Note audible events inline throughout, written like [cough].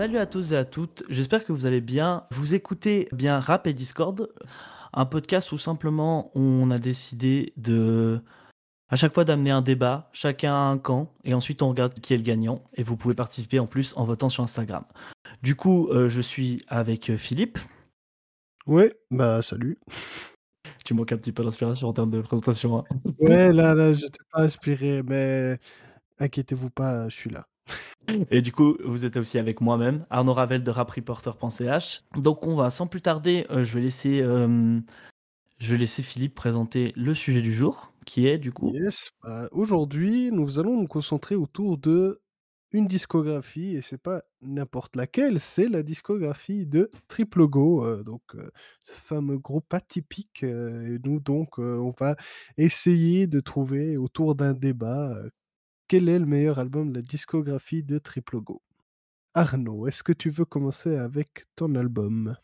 Salut à tous et à toutes, j'espère que vous allez bien. Vous écoutez bien Rap et Discord, un podcast où simplement on a décidé de à chaque fois d'amener un débat, chacun a un camp, et ensuite on regarde qui est le gagnant, et vous pouvez participer en plus en votant sur Instagram. Du coup, euh, je suis avec euh, Philippe. Ouais, bah salut. Tu manques un petit peu d'inspiration en termes de présentation. Hein. [laughs] Ouais, là, là, j'étais pas inspiré, mais inquiétez-vous pas, je suis là. Et du coup, vous êtes aussi avec moi-même, Arnaud Ravel de rapreporter.ch. Donc, on va sans plus tarder, euh, je vais laisser, euh, je vais laisser Philippe présenter le sujet du jour, qui est du coup. Yes. Bah, aujourd'hui, nous allons nous concentrer autour de une discographie et c'est pas n'importe laquelle, c'est la discographie de Triple Go, euh, donc ce fameux groupe atypique. et nous donc, on va essayer de trouver autour d'un débat quel est le meilleur album de la discographie de Triple Go Arnaud, est-ce que tu veux commencer avec ton album?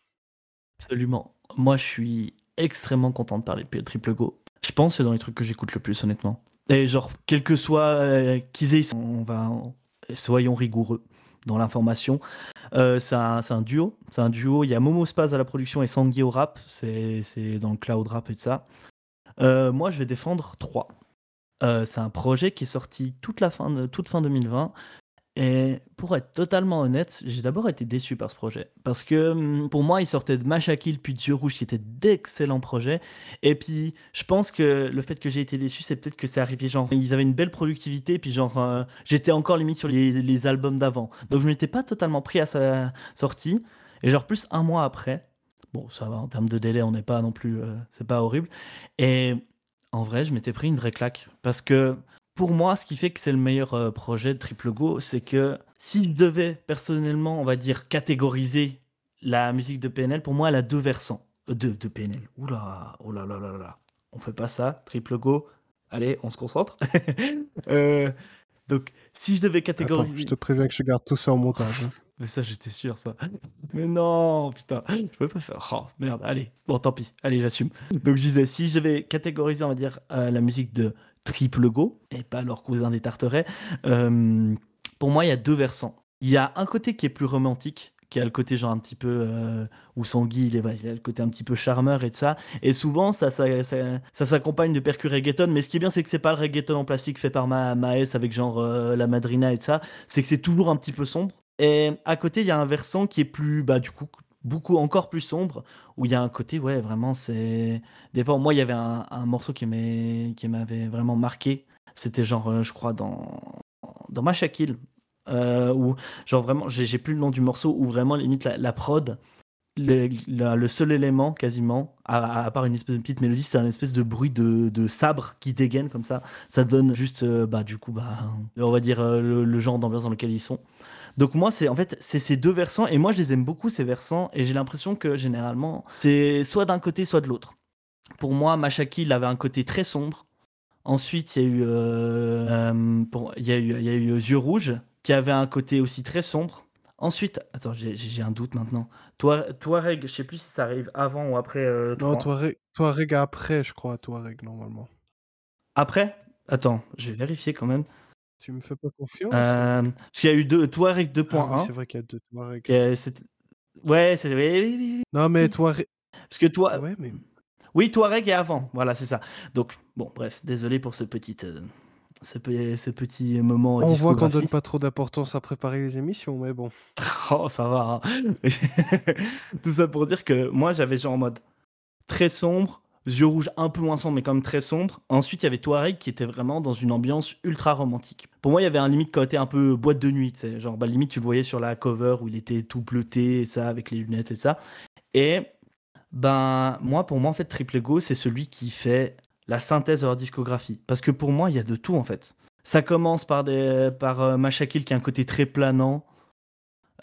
Absolument. Moi, je suis extrêmement content de parler de Triple Go. Je pense que c'est dans les trucs que j'écoute le plus, honnêtement. Et genre, quel que soit euh, qu'ils aient, on va, soyons rigoureux dans l'information. Euh, c'est un, duo. C'est un duo. Il y a Momo Spaz à la production et Sangui au rap. C'est dans le cloud rap et tout ça. Euh, moi, je vais défendre trois. Euh, c'est un projet qui est sorti toute la fin de, toute fin 2020. Et pour être totalement honnête, j'ai d'abord été déçu par ce projet. Parce que hum, pour moi, il sortait de Machakil puis de Dieu Rouge, qui étaient d'excellents projets. Et puis, je pense que le fait que j'ai été déçu, c'est peut-être que c'est arrivé genre. Ils avaient une belle productivité, puis genre, euh, j'étais encore limite sur les, albums d'avant. Donc, je m'étais pas totalement pris à sa sortie. Et genre, plus un mois après, bon, ça va, en termes de délai, on n'est pas non plus. Euh, c'est pas horrible. Et en vrai, je m'étais pris une vraie claque. Parce que pour moi, ce qui fait que c'est le meilleur euh, projet de Triple Go, c'est que s'il devait personnellement, on va dire, catégoriser la musique de PNL, pour moi, elle a deux versants. Euh, de, de PNL. Oula, oh là là là là. On fait pas ça, Triple Go. Allez, on se concentre. [laughs] Euh, donc, si je devais catégoriser. Attends, je te préviens que je garde tout ça en montage. Hein. [laughs] Mais ça, j'étais sûr, ça. Mais non, putain, je peux pas faire. Oh, merde, allez. Bon, tant pis. Allez, j'assume. Donc, je disais, si je vais catégoriser, on va dire, euh, la musique de Triple Go, et pas leur cousin des Tarterets, euh, pour moi, il y a deux versants. Il y a un côté qui est plus romantique, qui a le côté genre un petit peu euh, où Sangui il, il a le côté un petit peu charmeur et de ça. Et souvent ça ça, ça, s'accompagne de percus reggaeton mais ce qui est bien c'est que c'est pas le reggaeton en plastique fait par Ma Maes avec genre la madrina et de ça. C'est que c'est toujours un petit peu sombre. Et à côté, il y a un versant qui est plus, bah, du coup, beaucoup encore plus sombre, où il y a un côté, ouais, vraiment, c'est. Fois, moi, il y avait un, morceau qui m'avait vraiment marqué. C'était genre, euh, je crois, dans, dans Machakil, euh, où, genre, vraiment, j'ai plus le nom du morceau, où vraiment, limite, la, prod, le, seul élément quasiment, à, part une espèce de petite mélodie, c'est un espèce de bruit de, sabre qui dégaine comme ça. Ça donne juste, euh, bah, du coup, bah, on va dire le genre d'ambiance dans lequel ils sont. Donc moi, c'est en fait c'est ces deux versants et moi je les aime beaucoup ces versants et j'ai l'impression que généralement c'est soit d'un côté soit de l'autre. Pour moi, Machaki il avait un côté très sombre. Ensuite, il y a eu euh, euh, pour, il y a eu il y a eu Yeux rouges qui avait un côté aussi très sombre. Ensuite, attends, j'ai un doute maintenant. Toi, Touareg, je sais plus si ça arrive avant ou après. Euh, non, Touareg après, je crois, Touareg normalement. Après? Attends, je vais vérifier quand même. Tu me fais pas confiance? Euh, parce qu'il y a eu deux Touareg 2.1. Ah c'est vrai qu'il y a deux Touareg. ouais, c'est oui, oui, oui, Non, mais Touareg. Parce que toi. Ouais, mais. Oui, Touareg est avant. Voilà, c'est ça. Donc, bon, bref, désolé pour ce petit, euh, ce, petit moment. On voit qu'on donne pas trop d'importance à préparer les émissions, mais bon. [laughs] oh, ça va. Hein. [laughs] Tout ça pour dire que moi, j'avais genre en mode très sombre, Yeux rouges un peu moins sombre, mais quand même très sombre. Ensuite, il y avait Touareg qui était vraiment dans une ambiance ultra romantique. Pour moi, il y avait un limite côté un peu boîte de nuit, genre bah, limite tu le voyais sur la cover où il était tout bleuté et ça avec les lunettes et ça. Et ben moi, pour moi en fait, Triple Go c'est celui qui fait la synthèse de leur discographie, parce que pour moi, il y a de tout en fait. Ça commence par des par euh, Machakil qui a un côté très planant.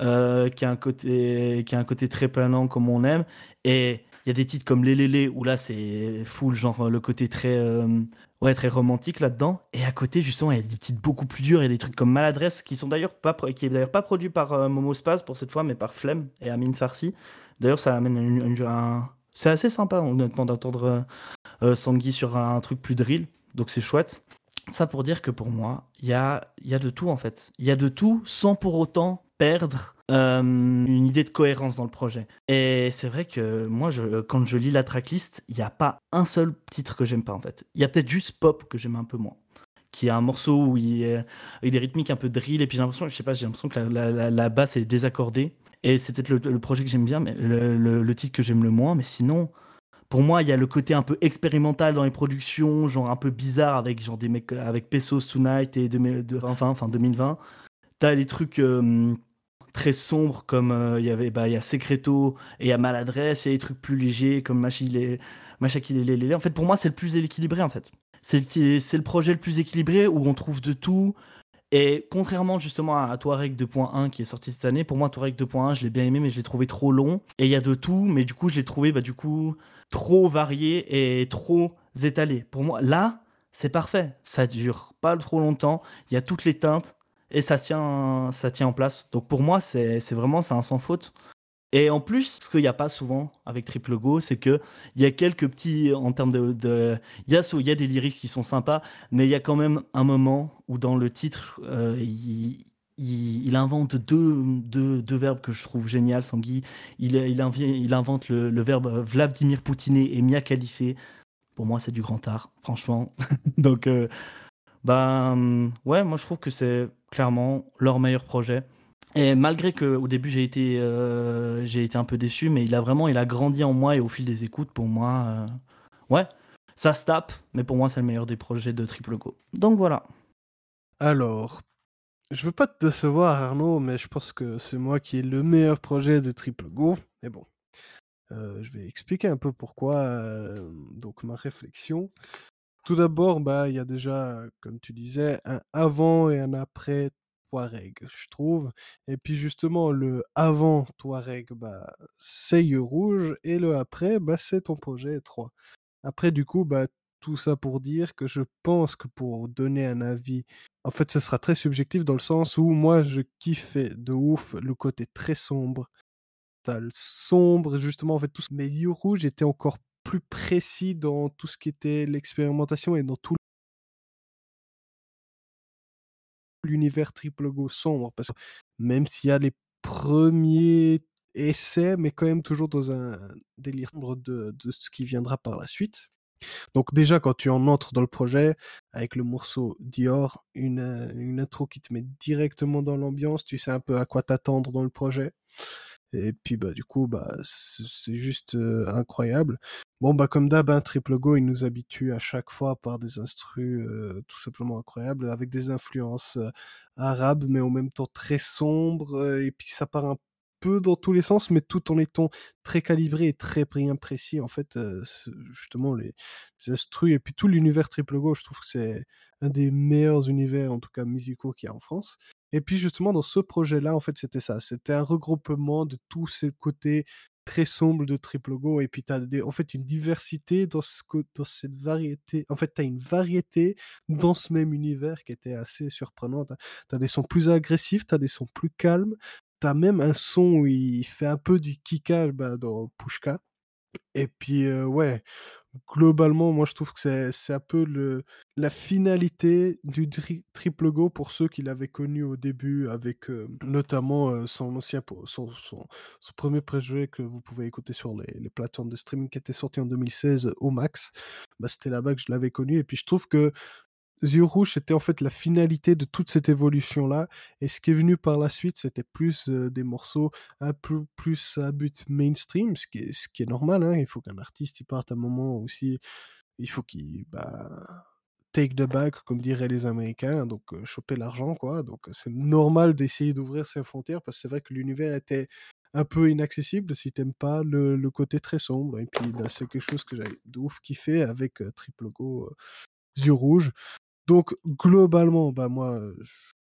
Euh, qui a un côté qui a un côté très planant comme on aime et il y a des titres comme Les Lélé où là c'est full genre le côté très euh, ouais très romantique là-dedans et à côté justement il y a des titres beaucoup plus durs et des trucs comme Maladresse qui sont d'ailleurs pas qui est d'ailleurs pas produit par euh, Momo Spaz pour cette fois mais par Flemme et Amin Farsi. D'ailleurs ça amène un... c'est assez sympa honnêtement d'entendre euh, Sangui sur un truc plus drill donc c'est chouette. ça pour dire que pour moi, il y a, y a de tout en fait. Il y a de tout sans pour autant perdre euh, une idée de cohérence dans le projet. Et c'est vrai que moi, je, quand je lis la tracklist, il n'y a pas un seul titre que j'aime pas en fait. Il y a peut-être juste Pop que j'aime un peu moins qui est un morceau où il est avec des rythmiques un peu drill et puis j'ai l'impression je sais pas j'ai l'impression que la, la, basse est désaccordée et c'est peut-être le, projet que j'aime bien mais le, titre que j'aime le moins mais sinon pour moi, il y a le côté un peu expérimental dans les productions, genre un peu bizarre avec genre des mecs avec Pesos Tonight et 2020, enfin 2020. T'as les trucs euh, très sombres comme euh, il y avait bah il y a Secreto et il y a Maladresse, il y a des trucs plus légers comme Machakilele. En fait, pour moi, c'est le plus équilibré en fait. C'est le, projet le plus équilibré où on trouve de tout. Et contrairement justement à Touareg 2.1 qui est sorti cette année, pour moi Touareg 2.1 je l'ai bien aimé mais je l'ai trouvé trop long. Et il y a de tout, mais du coup je l'ai trouvé bah, du coup trop varié et trop étalé. Pour moi, là, c'est parfait. Ça dure pas trop longtemps. Il y a toutes les teintes et ça tient, ça tient en place. Donc pour moi, c'est vraiment un sans faute. Et en plus, ce qu'il n'y a pas souvent avec Triple Go, c'est qu'il y a quelques petits, en termes de... Il, y a, des lyrics qui sont sympas, mais il y a quand même un moment où dans le titre, euh, il, invente deux, deux, deux, verbes que je trouve génial, Sangui. Il, il, il invente le, verbe Vladimir Poutiné et Mia Khalife. Pour moi, c'est du grand art, franchement. [laughs] Donc, euh, ben, ouais, moi je trouve que c'est clairement leur meilleur projet. Et malgré que au début j'ai été, euh, j'ai été un peu déçu, mais il a vraiment, il a grandi en moi et au fil des écoutes, pour moi, euh, ouais, ça se tape, mais pour moi c'est le meilleur des projets de Triple Go. Donc voilà. Alors, je veux pas te décevoir, Arnaud, mais je pense que c'est moi qui ai le meilleur projet de Triple Go. Mais bon, euh, je vais expliquer un peu pourquoi. Donc ma réflexion. Tout d'abord, bah il y a déjà, comme tu disais, un avant et un après Touareg, je trouve. Et puis justement, le avant Touareg, bah c'est Yeux Rouge, et le après, bah c'est ton projet 3. Après, du coup, bah tout ça pour dire que je pense que pour donner un avis, en fait, ce sera très subjectif dans le sens où moi, je kiffais de ouf le côté très sombre. T'as le sombre, justement, en fait, tout ce yeux rouge était encore plus précis dans tout ce qui était l'expérimentation et dans tout l'univers triple go sombre. Parce que même s'il y a les premiers essais, mais quand même toujours dans un délire de, de ce qui viendra par la suite. Donc déjà, quand tu en entres dans le projet, avec le morceau Dior, une, une intro qui te met directement dans l'ambiance, tu sais un peu à quoi t'attendre dans le projet. Et puis bah du coup bah c'est juste euh, incroyable. Bon bah comme d'hab hein, Triple Go il nous habitue à chaque fois par des instrus euh, tout simplement incroyables avec des influences arabes mais en même temps très sombres et puis ça part un peu dans tous les sens, mais tout en étant très calibré et très bien précis. En fait, euh, justement, les, les et puis tout l'univers triple go, je trouve que c'est un des meilleurs univers, en tout cas musicaux, qu'il y a en France. Et puis justement, dans ce projet-là, en fait, c'était ça. C'était un regroupement de tous ces côtés très sombres de triple go. Et puis, tu as en fait une diversité dans, ce, dans cette variété. En fait, tu as une variété dans ce même univers qui était assez surprenante. Tu as des sons plus agressifs, tu as des sons plus calmes, t'as même un son où il fait un peu du kickage bah, dans Pushka. Et puis, ouais, globalement, moi je trouve que c'est un peu le, la finalité du triple go pour ceux qui l'avaient connu au début, avec notamment son ancien, son, son, son, premier projet que vous pouvez écouter sur les, les, plateformes de streaming qui était sorti en 2016 au max. Bah, C'était là-bas que je l'avais connu. Et puis je trouve que Yeux Rouge, c'était en fait la finalité de toute cette évolution-là. Et ce qui est venu par la suite, c'était plus euh, des morceaux un peu plus à but mainstream, ce qui est, ce qui est normal. Hein. Il faut qu'un artiste il parte à un moment aussi. Il faut qu'il bah, take the bag, comme diraient les Américains, donc euh, choper l'argent, quoi. Donc c'est normal d'essayer d'ouvrir ses frontières parce que c'est vrai que l'univers était un peu inaccessible si t'aimes pas le, le, côté très sombre. Et puis bah, c'est quelque chose que j'avais de ouf kiffé avec euh, Triple Go. Yeux Rouge. Donc globalement, bah moi,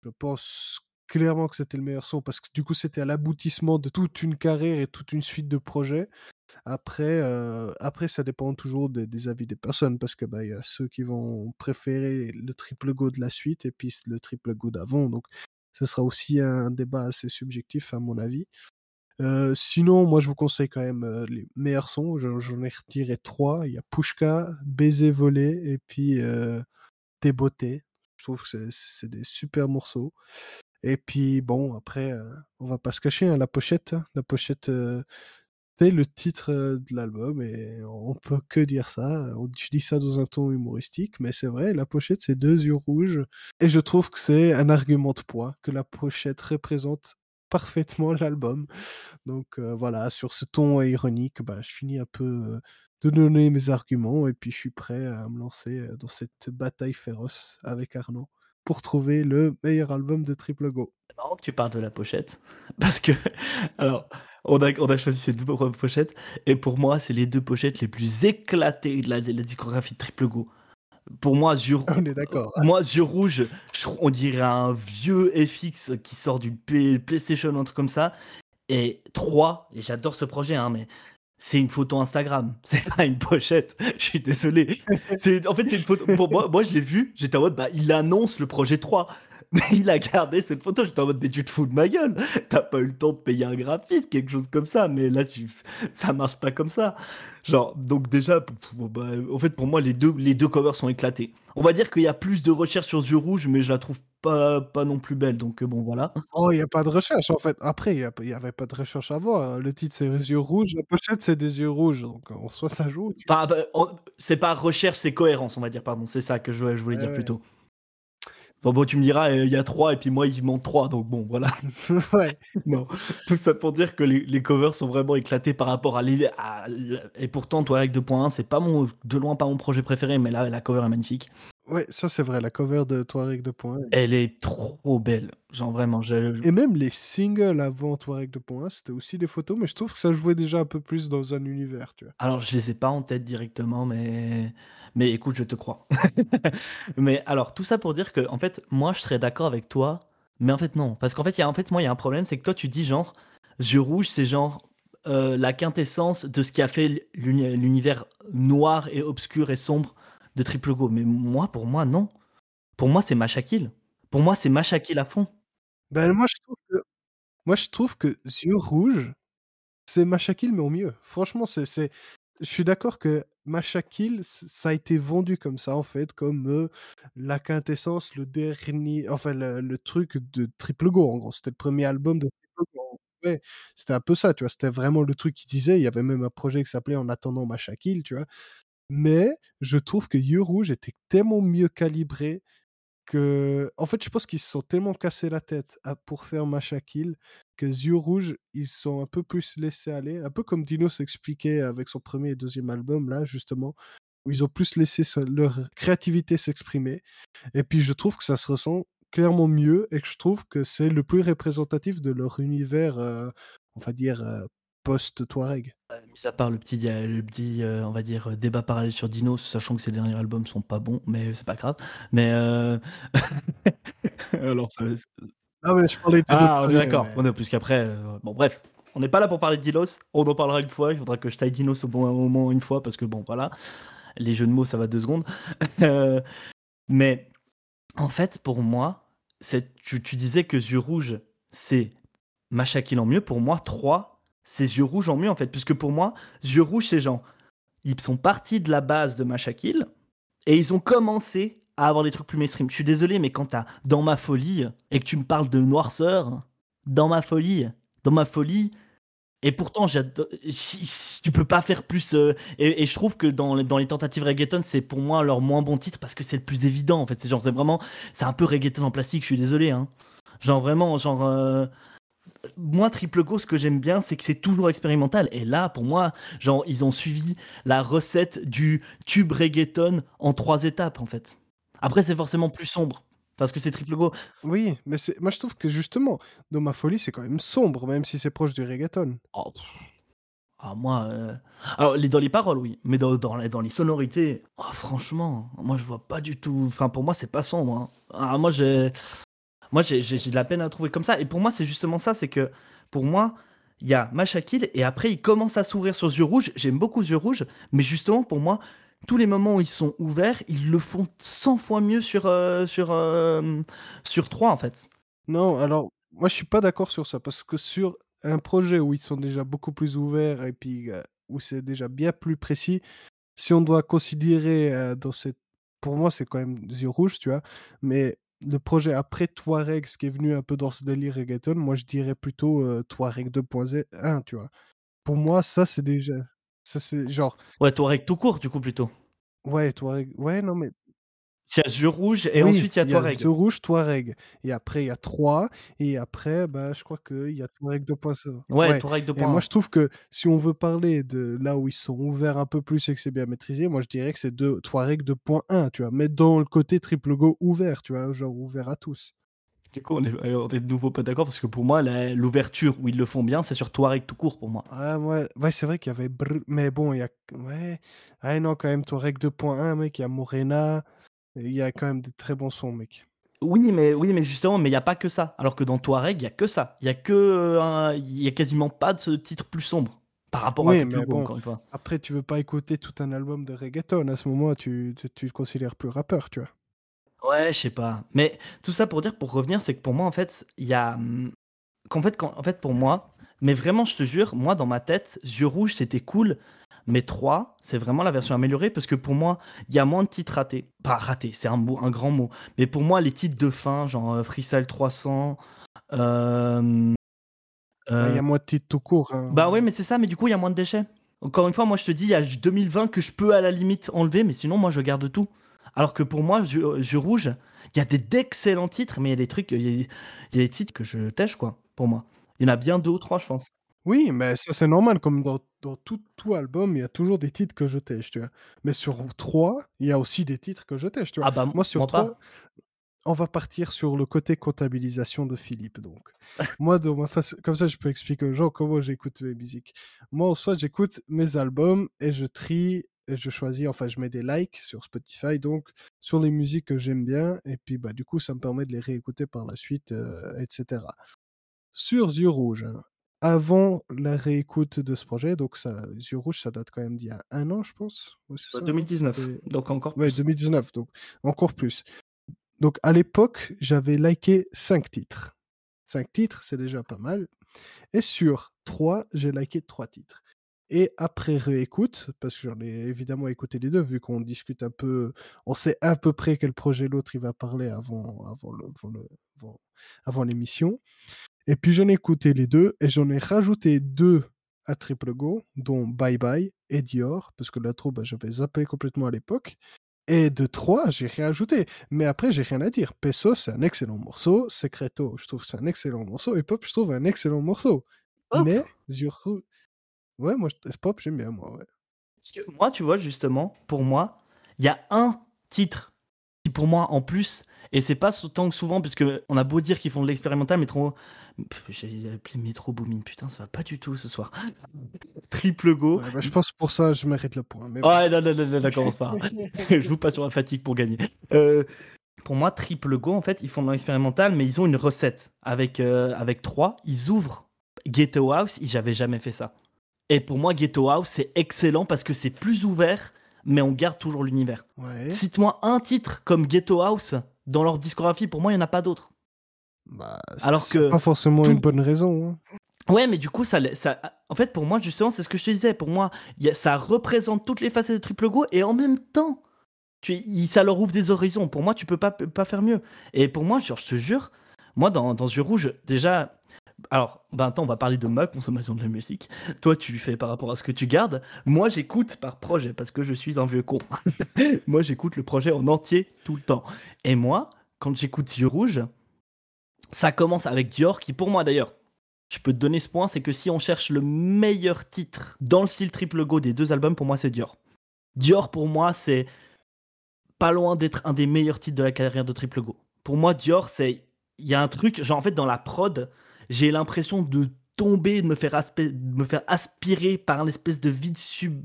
je pense clairement que c'était le meilleur son parce que du coup c'était à l'aboutissement de toute une carrière et toute une suite de projets. Après, euh, après ça dépend toujours des, avis des personnes parce que bah y a ceux qui vont préférer le triple go de la suite et puis le triple go d'avant. Donc ce sera aussi un débat assez subjectif à mon avis. Euh, sinon, moi je vous conseille quand même euh, les meilleurs sons. J'en ai retiré trois. Il y a Pushka, Baiser volé et puis des beautés. Je trouve que c'est des super morceaux et puis bon après, heu, on va pas se cacher, hein, la pochette, hein, la pochette, heu, c'est le titre, heu, de l'album et on peut que dire ça. Je dis ça dans un ton humoristique, mais c'est vrai, la pochette, c'est 2 yeux rouges et je trouve que c'est un argument de poids, que la pochette représente parfaitement [laughs] l'album. Donc heu, voilà, sur ce ton ironique, bah, je finis un peu, heu, de donner mes arguments et puis je suis prêt à me lancer, heu, dans cette bataille féroce avec Arnaud pour trouver le meilleur album de Triple Go. C'est marrant que tu parles de la pochette [laughs] parce que alors on a choisi ces 2 po pochettes et pour moi, c'est les 2 pochettes les plus éclatées de la de la discographie de Triple Go. Pour moi, yeux On est d'accord, ouais. moi, yeux rouges, on dirait un vieux FX qui sort d'une PlayStation, un truc comme ça et 3 et j'adore ce projet, hein, mais c'est une photo Instagram, [laughs] c'est pas une pochette, [laughs] je suis désolé. C'est en fait, c'est une photo pour moi moi je l'ai vu, j'étais en mode, bah, il annonce le projet 3, mais [laughs] il a gardé cette photo, j'étais en mode: «Mais tu te fous de ma gueule? Tu as pas eu le temps de payer un graphiste, quelque chose comme ça, mais là tu ça marche pas comme ça». Genre donc déjà bah, en fait, pour moi, les 2 les 2 covers sont éclatés. On va dire qu'il y a plus de recherche sur yeux rouges, mais je la trouve pas pas non plus belle, donc heu, bon voilà. Oh, il y a pas de recherche en fait. Après il y a il y avait pas de recherche voir. Le titre, c'est «Les yeux rouges», la pochette, c'est des yeux rouges, donc en soi, ça joue, tu Enfin, bah, on c'est pas recherche, c'est cohérence, on va dire, pardon, c'est ça que je je voulais dire ouais. plutôt. Bon bon, tu me diras, heu, il y a 3 et puis moi, il manque 3 donc bon, voilà. [laughs] Ouais. Non, tout ça pour dire que les les covers sont vraiment éclatés par rapport à l'idée à et pourtant Touareg 2.1, c'est pas mon de loin pas mon projet préféré, mais là, la cover est magnifique. Ouais, ça c'est vrai, la cover de Touareg 2.1 est Elle est trop belle, genre vraiment, je et même les singles avant Touareg 2.1, c'était aussi des photos, mais je trouve que ça jouait déjà un peu plus dans un univers, tu vois? Alors je les ai pas en tête directement, mais mais écoute, je te crois. [laughs] Mais alors tout ça pour dire qu'en fait, moi, je serais d'accord avec toi, mais en fait non, parce qu'en fait, il y a en fait, moi, il y a un problème, c'est que toi, tu dis genre, yeux rouges, c'est genre, heu, la quintessence de ce qui a fait l'univers noir et obscur et sombre de Triple Go, mais moi, pour moi, non. Pour moi, c'est Masha Kill. Pour moi, c'est Masha Kill à fond. Ben, moi je trouve que moi je trouve que yeux rouges, c'est Masha Kill mais en mieux. Franchement, c'est je suis d'accord que ç ça a été vendu comme ça en fait, comme, heu, la quintessence, le dernier enfin le truc de Triple Go en gros. C'était le 1er album de Triple Go. Ouais, c'était un peu ça, tu vois? C'était vraiment le truc qu'ils disaient. Il y avait même un projet qui s'appelait «En attendant Masha Kill», tu vois? Mais je trouve que yeux rouges était tellement mieux calibré qu'en fait, je pense qu'ils se sont tellement cassés la tête à pour faire Masha Kill que yeux rouges, ils sont un peu plus laissés aller, un peu comme Dinos expliquait avec son 1er et 2e album là justement, où ils ont plus laissé leur créativité s'exprimer. Et puis je trouve que ça se ressent clairement mieux et que je trouve que c'est le plus représentatif de leur univers, heu, on va dire, heu, post Touareg. Heu, mis à part le petit le petit, heu, on va dire, heu, débat parallèle sur Dinos, sachant que ses derniers albums sont pas bons, mais c'est pas grave. Mais heu, [laughs] alors ça Ah ouais, je parlais des 2 ah, on est d'accord. mais On est plus qu'après, bon bref, on n'est pas là pour parler de Dinos, on en parlera une fois, il faudra que je taille Dinos au bon moment une fois parce que bon voilà, les jeux de mots, ça va 2 secondes. [laughs] Mais en fait, pour moi, tu tu disais que yeux rouges, c'est Kill en mieux. Pour moi, 3, c'est yeux rouges en mieux, en fait, puisque pour moi, yeux rouges, c'est genre, ils sont partis de la base de Masha Kill et ils ont commencé à avoir des trucs plus mainstream. Je suis désolé, mais quand tu as Dans ma folie et que tu me parles de noirceur, Dans ma folie dans ma folie et pourtant tu peux pas faire plus, heu et je trouve que dans dans les tentatives reggaeton, c'est pour moi leur moins bon titre parce que c'est le plus évident, en fait. C'est genre, c'est vraiment c'est un peu reggaeton en plastique, je suis désolé, hein. Genre vraiment, genre, heu, moi, Triple Go, ce que j'aime bien, c'est que c'est toujours expérimental et là, pour moi, genre, ils ont suivi la recette du tube reggaeton en 3 étapes, en fait. Après, c'est forcément plus sombre parce que c'est Triple Go. Oui, mais c'est moi je trouve que justement, Dans ma folie, c'est quand même sombre, même si c'est proche du reggaeton. Oh ah moi, heu, alors dans les paroles, oui, mais dans dans les dans les sonorités, oh franchement, moi je vois pas du tout enfin pour moi, c'est pas sombre, hein. Ah moi j'ai moi j'ai de la peine à trouver comme ça et pour moi, c'est justement ça, c'est que pour moi, il y a Masha Kill et après il commence à s'ouvrir sur yeux rouges. J'aime beaucoup yeux rouges, mais justement pour moi, tous les moments où ils sont ouverts, ils le font 100 fois mieux sur, heu, sur, hem, sur 3 en fait. Non, alors moi je suis pas d'accord sur ça, parce que sur un projet où ils sont déjà beaucoup plus ouverts et puis, heu, où c'est déjà bien plus précis, si on doit considérer, heu, dans cette pour moi, c'est quand même yeux rouges, tu vois? Mais le projet après Touareg, ce qui est venu un peu dans ce délire reggaeton, moi, je dirais plutôt, heu, Touareg 2.1, tu vois? Pour moi, ça, c'est déjà ça, c'est genre Ouais, Touareg tout court, du coup, plutôt? ouais, Touareg ouais, non, mais Il y a Yeux rouges et oui, ensuite il y a Touareg. Yeux rouges, Touareg et après il y a 3 et après, bah, je crois qu'il y a Touareg 2.0. Ouais, Ouais Touareg et moi, 2.1. je trouve que si on veut parler de là où ils sont ouverts un peu plus et que c'est bien maîtrisé, moi, je dirais que c'est Touareg 2.1, tu vois? Mais dans le côté triple go ouvert, tu vois? Genre ouvert à tous. Du coup, on est euh, on est de nouveau pas d'accord parce que pour moi, la l'ouverture où ils le font bien, c'est sur Touareg tout court pour moi. Ah ouais, ouais, c'est vrai qu'il y avait Brr mais bon, il y a ouais, ah non, quand même, Touareg 2.1, mec, il y a Morena, il y a quand même des très bons sons, mec. Oui, mais oui, mais justement, mais il y a pas que ça. Alors que dans Touareg, il y a que ça. Il y a que, un il y a quasiment pas de ce titre plus sombre par rapport à Oui, Triple mais bon, encore une fois. après, tu veux pas écouter tout un album de reggaeton. À ce moment, tu tu tu te considères plus rappeur, tu vois? Ouais, je sais pas. Mais tout ça pour dire, pour revenir, c'est que pour moi, en fait, il y a, mmh, qu'en fait, en fait, pour moi, mais vraiment, je te jure, moi, dans ma tête, Yeux rouges, c'était cool, mais 3, c'est vraiment la version améliorée parce que pour moi, il y a moins de titres ratés. Pas ratés, c'est un mot un grand mot, mais pour moi, les titres de fin, genre, heu, Freestyle 300, hem, Bah, il y a moins de titres tout court, hein, bah, ouais. mais c'est ça, mais du coup, il y a moins de déchets. Encore une fois, moi, je te dis, il y a j 2020 que je peux, à la limite, enlever, mais sinon, moi, je garde tout. Alors que pour moi, Yeux rouges, il y a des d'excellents titres, mais il y a des trucs, il y a il y a des titres que je tèche, quoi, pour moi. Il y en a bien 2 ou 3, je pense. Oui, mais ça, c'est normal, comme dans dans tout tout album, il y a toujours des titres que je tèche, tu vois? Mais sur 3, il y a aussi des titres que je tèche, tu vois? Ah bah, Moi, sur moi 3, pas. on va partir sur le côté comptabilisation de Philippe, donc. [laughs] Moi, ma façon comme ça, je peux expliquer aux gens comment j'écoute mes musiques. Moi, en soi, j'écoute mes albums et je trie et je choisis enfin, je mets des likes sur Spotify, donc sur les musiques que j'aime bien et puis, bah, du coup, ça me permet de les réécouter par la suite, heu et cetera. Sur Yeux rouges, hein, avant la réécoute de ce projet, donc ça Yeux rouges, ça date quand même d'il y a 1 an, je pense? Ouais, c'est Heu, ça, non? 2019, C'était donc encore ouais, plus. 2019, donc encore plus. Donc à l'époque, j'avais liké 5 titres. 5 titres, c'est déjà pas mal et sur 3, j'ai liké 3 titres et après réécoute, parce que j'en ai évidemment écouté les 2 vu qu'on discute un peu, on sait à peu près quel projet l'autre il va parler avant avant le avant le avant avant l'émission et puis j'en ai écouté les 2 et j'en ai rajouté 2 à Triple Go, dont Bye Bye et Dior, parce que l'intro, bah, j'avais zappé complètement à l'époque et de 3, j'ai rien ajouté. Mais après, j'ai rien à dire. Peso, c'est un excellent morceau. Secreto, je trouve c'est un excellent morceau et Pop, je trouve un excellent morceau. Mais rou ouais, moi, je Pop, j'aime bien, moi, ouais. Parce que moi, tu vois, justement, pour moi, il y a un titre qui, pour moi, en plus et c'est pas tant que souvent puisqu'on a beau dire qu'ils font de l'expérimental, mais trop j'ai appelé Metro Boomin, putain, ça va pas du tout ce soir. [laughs] Triple Go. Ouais, bah, je pense pour ça, je mérite le point, mais bon. Ouais, non, non, non, non, non, commence pas. [laughs] Je joue pas sur la fatigue pour gagner. Heu, pour moi, Triple Go, en fait, ils font de l'expérimental, mais ils ont une recette. Avec, heu, avec 3, ils ouvrent Ghetto House, et j'avais jamais fait ça et pour moi, Ghetto House, c'est excellent parce que c'est plus ouvert, mais on garde toujours l'univers. Ouais. Cite-moi un titre comme Ghetto House dans leur discographie, pour moi, il y en a pas d'autres. Bah, Alors que pas forcément tout une bonne raison, hein. Ouais, mais du coup, ça ça en fait, pour moi, justement, c'est ce que je te disais. Pour moi, il y a ça représente toutes les facettes de Triple Go et en même temps, tu ça leur ouvre des horizons. Pour moi, tu peux pas pas faire mieux et pour moi, genre, je te jure, moi, dans dans Yeux rouges, déjà alors, ben, attends, on va parler de ma consommation de la musique. Toi, tu fais par rapport à ce que tu gardes. Moi, j'écoute par projet parce que je suis un vieux con. [laughs] Moi, j'écoute le projet en entier tout le temps et moi, quand j'écoute Yeux rouges, ça commence avec Dior qui, pour moi, d'ailleurs, je peux te donner ce point, c'est que si on cherche le meilleur titre dans le style Triple Go des 2 albums, pour moi, c'est Dior. Dior, pour moi, c'est pas loin d'être un des meilleurs titres de la carrière de Triple Go. Pour moi, Dior, c'est il y a un truc, genre, en fait, dans la prod, j'ai l'impression de tomber, de me faire aspe de me faire aspirer par un espèce de vide sub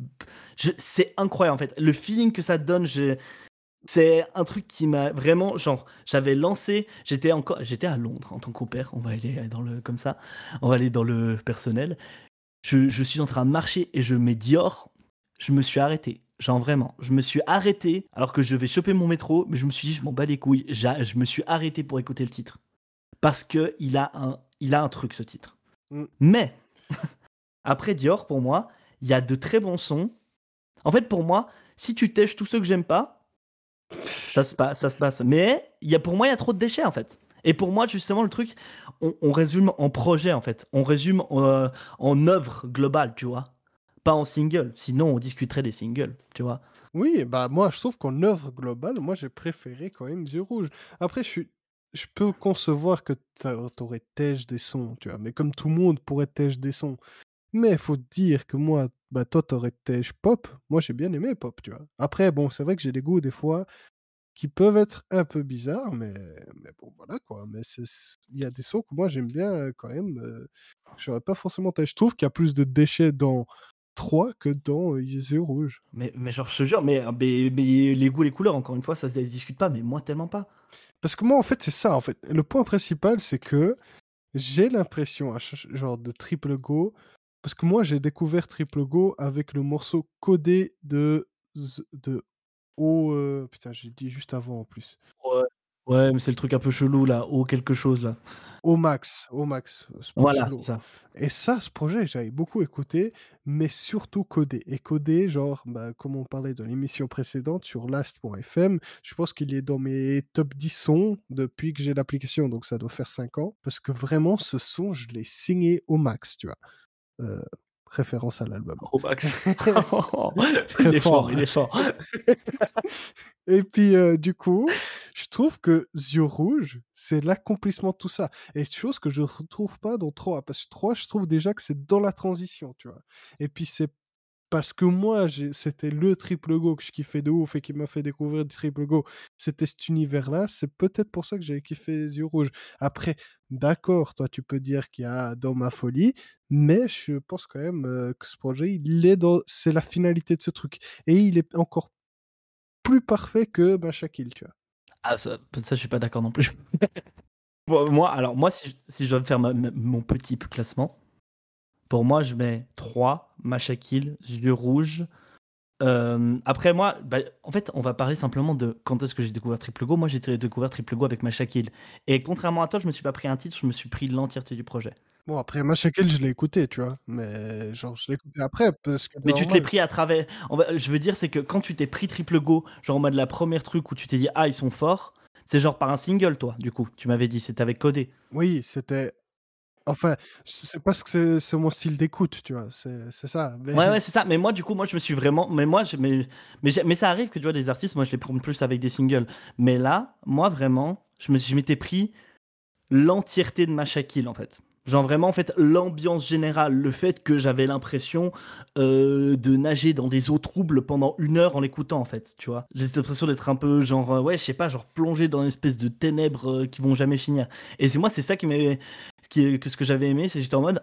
je c'est incroyable, en fait. Le feeling que ça donne, je c'est un truc qui m'a vraiment genre, j'avais lancé j'étais encore j'étais à Londres en tant pair, on va aller dans le comme ça, on va aller dans le personnel. Je je suis en train de marcher et je mets Dior, je me suis arrêté. Genre vraiment, je me suis arrêté alors que je vais choper mon métro, mais je me suis dit: «Je m'en bats les couilles». Je me suis arrêté pour écouter le titre. Parce qu'il a un il a un truc ce titre. Mmh. Mais [laughs] après Dior, pour moi, il y a de très bons sons. En fait, pour moi, si tu tèches tous ceux que j'aime pas, Ça se passe, ça se passe. Mais il y a, pour moi, il y a trop de déchets en fait. Et pour moi, justement, le truc, on, résume en projet en fait. On résume euh, en œuvre globale, tu vois. Pas en single. Sinon, on discuterait des singles, tu vois. Oui, bah moi, je trouve qu'en œuvre globale, moi, j'ai préféré quand même Yeux Rouges. Après, je suis je peux concevoir que t'a tu tèche des sons, tu vois? Mais comme tout le monde pourrait tèche des sons. Mais il faut dire que moi, bah, toi, t'aurais tèche pop. Moi, j'ai bien aimé pop, tu vois? Après, bon, c'est vrai que j'ai des goûts, des fois, qui peuvent être un peu bizarres, mais mais bon, voilà, quoi. Mais il y a des sons que moi, j'aime bien, heu, quand même, heu, j'aurais pas forcément. Je trouve qu'il y a plus de déchets dans 3 que dans, heu, Yeux Rouges. Mais mais genre, je te jure, mais mais mais les goûts, les couleurs, encore une fois, ça se discute pas, mais moi, tellement pas. Parce que moi, en fait, c'est ça, en fait. Le point principal, c'est que j'ai l'impression, genre de Triple Go, parce que moi, j'ai découvert Triple Go avec le morceau codé de de O, heu, putain, j'ai dit juste avant en plus. Ouais, ouais, mais c'est le truc un peu chelou là, O quelque chose là. Au max, au max, Voilà, c'est ça. Et ça, ce projet, j'avais beaucoup écouté, mais surtout codé. Et codé, genre, bah, comme on parlait dans l'émission précédente sur last.fm, je pense qu'il est dans mes top 10 sons depuis que j'ai l'application, donc ça doit faire 5 ans. Parce que vraiment, ce son, je l'ai signé au max, tu vois. Euh, référence à l'album. Max. [laughs] [laughs] il est fort, il est fort. [laughs] Et puis, euh, du coup, je trouve que Yeux Rouge, c'est l'accomplissement de tout ça. Et chose que je ne retrouve pas dans 3. Parce que 3, je trouve déjà que c'est dans la transition, tu vois. Et puis, c'est parce que moi, c'était le triple go que je kiffais de ouf et qui m'a fait découvrir le triple go. C'était cet univers-là. C'est peut-être pour ça que j'avais kiffé les yeux rouges. Après, d'accord, toi, tu peux dire qu'il y a dans ma folie, mais je pense quand même euh, que ce projet, il est dans, c'est la finalité de ce truc. Et il est encore plus parfait que Machakil, tu vois. Ah, ça, ça je suis pas d'accord non plus. [laughs] moi, alors, moi, si, si je dois faire mon petit classement, pour moi, je mets 3, Machakil, Yeux Rouges. Euh, après, moi, bah, en fait, on va parler simplement de quand est-ce que j'ai découvert Triple Go. Moi, j'ai découvert Triple Go avec Machakil. Et contrairement à toi, je me suis pas pris un titre, je me suis pris l'entièreté du projet. Bon, après, Machakil, je l'ai écouté, tu vois. Mais genre, je l'ai écouté après. Parce que mais tu te l'es pris à travers. je veux dire, c'est que quand tu t'es pris Triple Go, genre en mode la première truc où tu t'es dit, ah, ils sont forts, c'est genre par un single, toi, du coup. Tu m'avais dit, c'était avec Codé. Oui, c'était Enfin, c'est parce que c'est mon style d'écoute, tu vois, c'est ça. Ouais, ouais, c'est ça. Mais moi, du coup, moi, je me suis vraiment. Mais moi, je... mais... Mais, mais ça arrive que tu vois, des artistes, moi, je les prends plus avec des singles. Mais là, moi, vraiment, je m'étais pris l'entièreté de ma Shaquille, en fait. Genre vraiment, en fait, l'ambiance générale, le fait que j'avais l'impression euh, de nager dans des eaux troubles pendant une heure en l'écoutant, en fait, tu vois. J'ai cette impression d'être un peu, genre, euh, ouais, je sais pas, genre plongé dans une espèce de ténèbres euh, qui vont jamais finir. Et c'est moi, c'est ça qui m'avait, que ce que j'avais aimé, c'est j'étais en mode,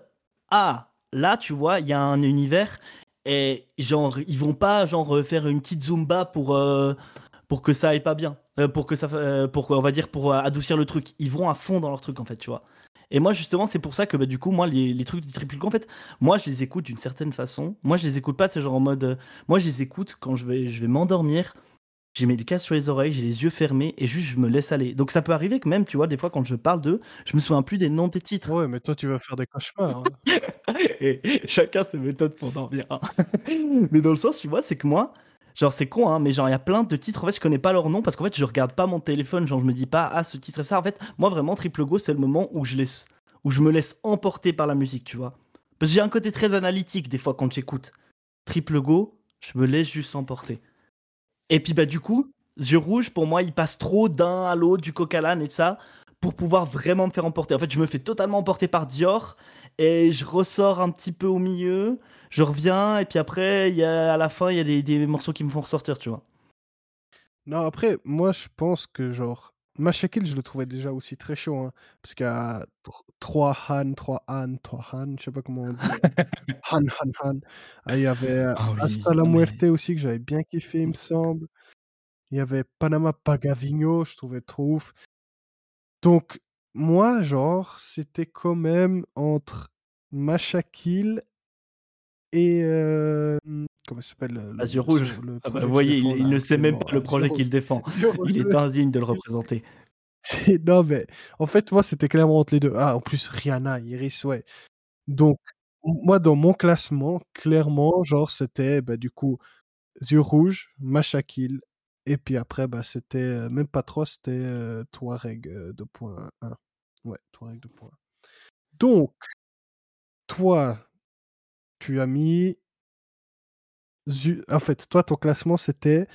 ah, là, tu vois, il y a un univers et genre, ils vont pas, genre, faire une petite zumba pour pour que ça aille pas bien, pour que ça, pour on va dire pour adoucir le truc. Ils vont à fond dans leur truc en fait, tu vois. Et moi, justement, c'est pour ça que bah, du coup, moi, les, trucs du triple en fait, moi, je les écoute d'une certaine façon. Moi, je les écoute pas, c'est genre en mode. Euh, moi, je les écoute quand je vais, je vais m'endormir. J'ai mes casques sur les oreilles, j'ai les yeux fermés et juste je me laisse aller. Donc ça peut arriver que même, tu vois, des fois quand je parle d'eux, je me souviens plus des noms des titres. Ouais, mais toi tu vas faire des cauchemars. Hein. [laughs] et chacun ses méthodes pour dormir. Hein. [laughs] mais dans le sens, tu vois, c'est que moi, Genre, c'est con, hein, mais genre, il y a plein de titres, en fait, je connais pas leur nom parce qu'en fait, je regarde pas mon téléphone, genre, je me dis pas, ah, ce titre est ça. En fait, moi, vraiment, Triple Go, c'est le moment où je laisse, où je me laisse emporter par la musique, tu vois. Parce que j'ai un côté très analytique, des fois, quand j'écoute. Triple Go, je me laisse juste emporter. Et puis, bah, du coup, Yeux Rouge, pour moi, il passe trop d'un à l'autre, du coq à et ça, pour pouvoir vraiment me faire emporter. En fait, je me fais totalement emporter par Dior et je ressors un petit peu au milieu je reviens, et puis après, y a, à la fin, il y a des, des, morceaux qui me font ressortir, tu vois. Non, après, moi, je pense que, genre, Mashakil, je le trouvais déjà aussi très chaud, hein, parce qu'il y a 3 Han, 3 Han, 3 Han, je sais pas comment on dit. [laughs] Han, Han, Han. Ah, il y avait ah Hasta la Muerte aussi, que j'avais bien kiffé, il me semble. Il y avait Panama Pagavino, je trouvais trop ouf. Donc, moi, genre, c'était quand même entre Mashakil et comment ça s'appelle Azur Rouge. Ah bah, vous voyez, il, ne sait même pas le projet qu'il défend. il est indigne de le représenter. [laughs] non, mais en fait, moi, c'était clairement entre les deux. Ah, en plus, Rihanna, Iris, ouais. Donc, moi, dans mon classement, clairement, genre, c'était bah, du coup Yeux Rouge, Machakil Et puis après, bah, c'était euh, même pas 3, c'était euh, Touareg euh, 2.1. Ouais, Touareg 2.1. Donc, toi, tu as mis. En fait, toi, ton classement, c'était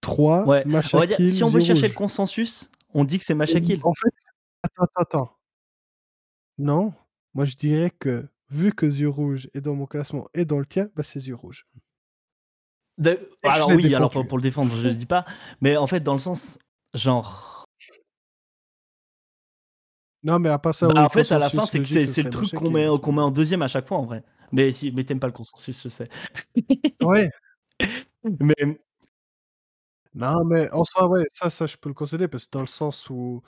3, Ouais, on va dire, Machakil, si on veut chercher le consensus, on dit que c'est Machakil. En fait, attends, attends, attends. Non, moi je dirais que vu que Yeux Rouge est dans mon classement et dans le tien, bah c'est Yeux Rouge. De- Alors oui, alors pour, pour le défendre, je ne dis pas, mais en fait, dans le sens, genre. Non, mais à part ça, Bah, oui, en fait, à la fin, c'est que c'est ce c'est le truc qu'on met, ce qu'on met en deuxième à chaque fois en vrai. Mais si, mais t'aimes pas le consensus, je sais. Ouais. [laughs] Mais Non, mais en soi, ouais, ça, ça, je peux le concéder parce que dans le sens où,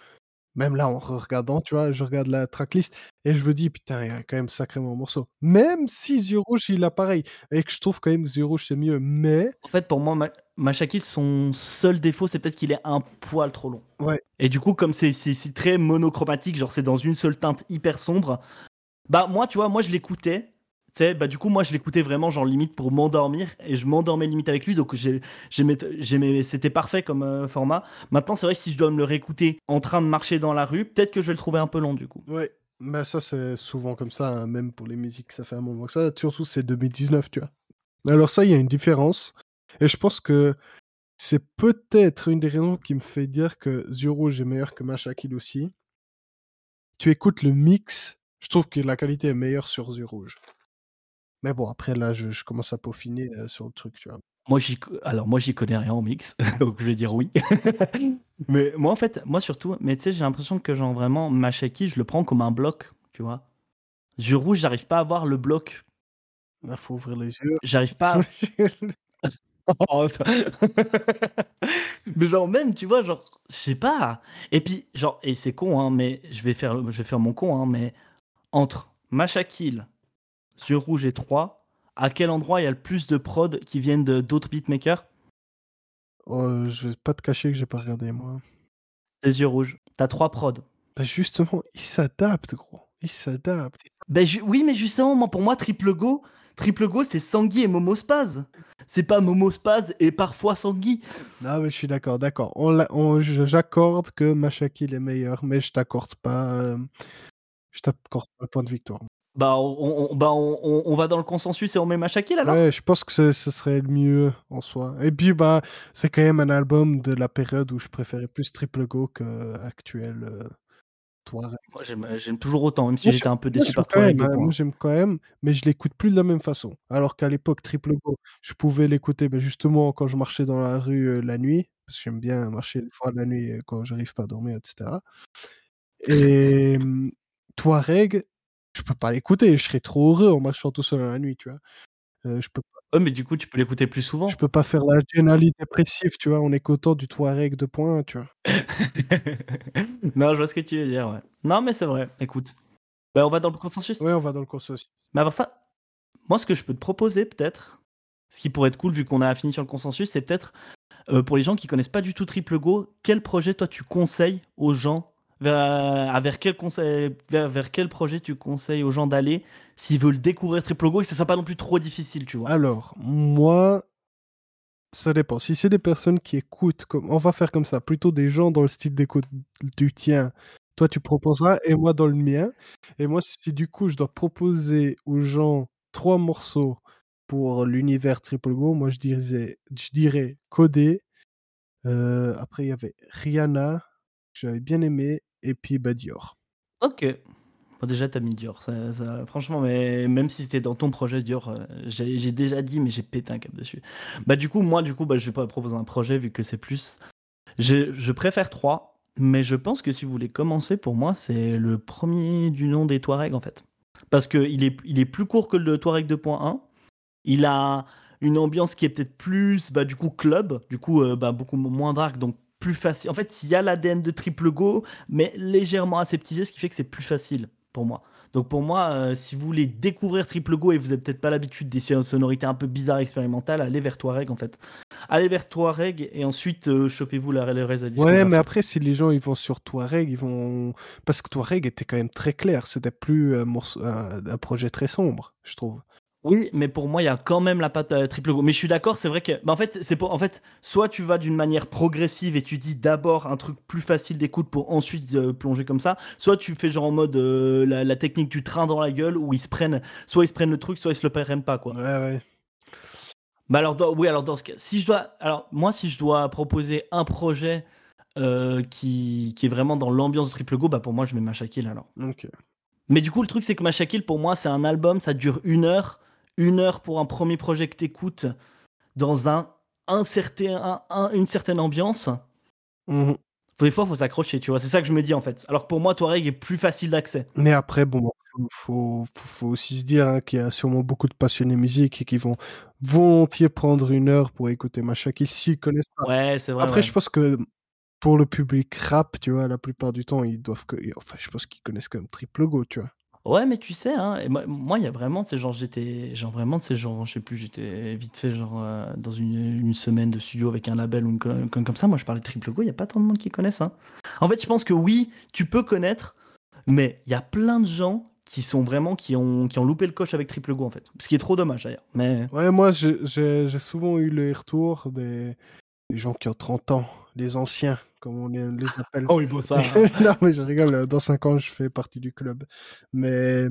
même là, en regardant, tu vois, je regarde la tracklist et je me dis, putain, il y a quand même sacrément un morceau. Même si Yeux Rouge, il a pareil, et que je trouve quand même Yeux Rouge, c'est mieux, mais en fait, pour moi, Ma- Machakil, son seul défaut, c'est peut-être qu'il est un poil trop long. ouais, Et du coup, comme c'est très monochromatique, genre c'est dans une seule teinte hyper sombre, bah moi, tu vois, moi je l'écoutais. Sais, bah du coup, moi je l'écoutais vraiment, genre limite pour m'endormir, et je m'endormais limite avec lui, donc c'était parfait comme euh, format. Maintenant, c'est vrai que si je dois me le réécouter en train de marcher dans la rue, peut-être que je vais le trouver un peu long du coup. ouais. Mais ça, c'est souvent comme ça, hein, même pour les musiques, ça fait un moment que ça. Surtout, c'est 2019, tu vois. Alors ça, il y a une différence. Et je pense que c'est peut-être une des raisons qui me fait dire que Rouge est meilleur que Machakil aussi. Tu écoutes le mix, je trouve que la qualité est meilleure sur Rouge. Mais bon, après, là, je, je commence à peaufiner euh, sur le truc, tu vois. Moi, j'y, alors moi j'y connais rien en mix, [laughs] donc je vais dire oui. [laughs] mais moi en fait, moi surtout, mais tu sais, j'ai l'impression que genre vraiment Machaki, je le prends comme un bloc, tu vois. Jeu rouge, j'arrive pas à voir le bloc. Là, faut ouvrir les yeux. J'arrive pas. [laughs] à- mais genre même, tu vois, genre, je sais pas. Et puis genre, et c'est con, hein, mais je vais faire, je vais faire mon con, hein, mais entre Machakil, Yeux rouge et 3, à quel endroit il y a le plus de prod qui viennent d'autres beatmakers? Oh, je vais pas te cacher que j'ai pas regardé, moi. Des yeux rouges. T'as trois prods. Bah, justement, il s'adapte, gros. Il s'adapte. Ben ju- oui, mais justement, moi, pour moi, Triple Go, Triple Go, c'est Sangui et Momo Spaz. C'est pas Momo Spaz et parfois Sangui. Non, mais je suis d'accord, d'accord. On on- J'accorde que Machakil est meilleur, mais je t'accorde pas. euh, je t'accorde pas le point de victoire. Bah, on, on- bah on, on- va dans le consensus et on met Machakil alors? Ouais, je pense que ce ce serait le mieux en soi. Et puis, bah, c'est quand même un album de la période où je préférais plus Triple Go que actuel euh. Moi, j'aime toujours autant, même si j'étais un peu déçu par de hein, moi, j'aime quand même, mais je l'écoute plus de la même façon. Alors qu'à l'époque, Triple Go, je pouvais l'écouter ben, justement quand je marchais dans la rue euh, la nuit, parce que j'aime bien marcher des fois la nuit euh, quand j'arrive pas à dormir, etc. Et Touareg, je peux pas l'écouter, je serais trop heureux en marchant tout seul dans la nuit, tu vois. Euh, je peux Ouais, mais du coup, tu peux l'écouter plus je souvent. peux pas faire la généralité dépressive, tu vois, en écoutant du Touareg 2.1, tu vois. [laughs] non, je vois ce que tu veux dire, ouais. Non, mais c'est vrai, écoute. Bah, on va dans le consensus. Ouais, on va dans le consensus. Mais avant ça, moi, ce que je peux te proposer, peut-être, ce qui pourrait être cool vu qu'on a fini sur le consensus, c'est peut-être euh, pour les gens qui connaissent pas du tout Triple Go, quel projet toi tu conseilles aux gens vers, quel conseil, vers, quel projet tu conseilles aux gens d'aller s'ils veulent découvrir Triple Go et que ce soit pas non plus trop difficile, tu vois? Alors, moi, ça dépend. Si c'est des personnes qui écoutent, comme... on va faire comme ça, plutôt des gens dans le style d'écoute du tien. Toi, tu proposeras et moi dans le mien. Et moi, si du coup, je dois proposer aux gens trois morceaux pour l'univers Triple Go, moi, je dirais, je dirais Codé. Euh, après, il y avait Rihanna, j'avais bien aimé, et puis bah, Dior. Ok. Bon, déjà, t'as mis Dior. Franchement, mais même si c'était dans ton projet Dior, euh, j'ai déjà dit, mais j'ai pété un câble dessus. Bah, du coup, moi, du coup, bah, je vais pas proposer un projet vu que c'est plus. Je, je préfère trois, mais je pense que si vous voulez commencer, pour moi, c'est le premier du nom des Touaregs en fait. Parce qu'il est, il est plus court que le Touareg 2.1. Il a une ambiance qui est peut-être plus, bah, du coup, club, du coup, euh, bah, beaucoup moins dark, donc facile. En fait, il y a l'ADN de Triple Go, mais légèrement aseptisé, ce qui fait que c'est plus facile pour moi. Donc pour moi, euh, si vous voulez découvrir Triple Go et vous n'avez peut-être pas l'habitude des sonorités un peu bizarres expérimentales, allez vers Touareg en fait. Allez vers Touareg et ensuite euh, chopez-vous la, de la Ouais, mais après, si les gens ils vont sur Touareg, ils vont. Parce que Touareg était quand même très clair. C'était plus un projet très sombre, je trouve. Oui, mais pour moi, il y a quand même la patte, heu, Triple Go. Mais je suis d'accord, c'est vrai que bah, en fait, c'est pour en fait, soit tu vas d'une manière progressive et tu dis d'abord un truc plus facile d'écoute pour ensuite, heu, plonger comme ça, soit tu fais genre en mode, heu, la la technique du train dans la gueule où ils se prennent soit ils se prennent le truc, soit ils se le prennent pas, quoi. Ouais, ouais. Bah, alors dans oui, alors dans ce cas si je dois alors moi, si je dois proposer un projet, qui qui est vraiment dans l'ambiance de Triple Go, bah, pour moi, je mets Masha Kill alors. OK. Mais du coup, le truc, c'est que Masha Kill, pour moi, c'est un album, ça dure 1 heure. 1 heure pour un premier projet que tu écoutes dans un un certain un un une certaine ambiance. Mmh Des fois, faut s'accrocher, tu vois? C'est ça que je me dis, en fait. Alors que pour moi, Touareg est plus facile d'accès. Mais après, bon, faut faut aussi se dire, hein, qu'il y a sûrement beaucoup de passionnés musique et qui vont volontiers prendre 1 heure pour écouter Masha Kill s'ils connaissent pas. Ouais, c'est vrai, Après, ouais. je pense que pour le public rap, tu vois, la plupart du temps, ils doivent que enfin, je pense qu'ils connaissent quand même Triple Go, tu vois? Ouais, mais tu sais, hein, moi il y a vraiment, c'est genre, j'étais genre vraiment, c'est genre, je sais plus, j'étais vite fait, genre, heu, dans une semaine de studio avec un label ou une co comme ça. Moi, je parlais de Triple Go, il y a pas tant de monde qui connaissent, hein. En fait, je pense que oui, tu peux connaître, mais il y a plein de gens qui sont vraiment qui ont qui ont loupé le coche avec Triple Go, en fait. Ce qui est trop dommage, d'ailleurs, mais Ouais, moi, j'ai souvent eu les retours des des gens qui ont 30 ans, les anciens, comme on les appelle. oh, il faut ça, [laughs] Non, mais je rigole, dans 5 ans, je fais partie du club. Mais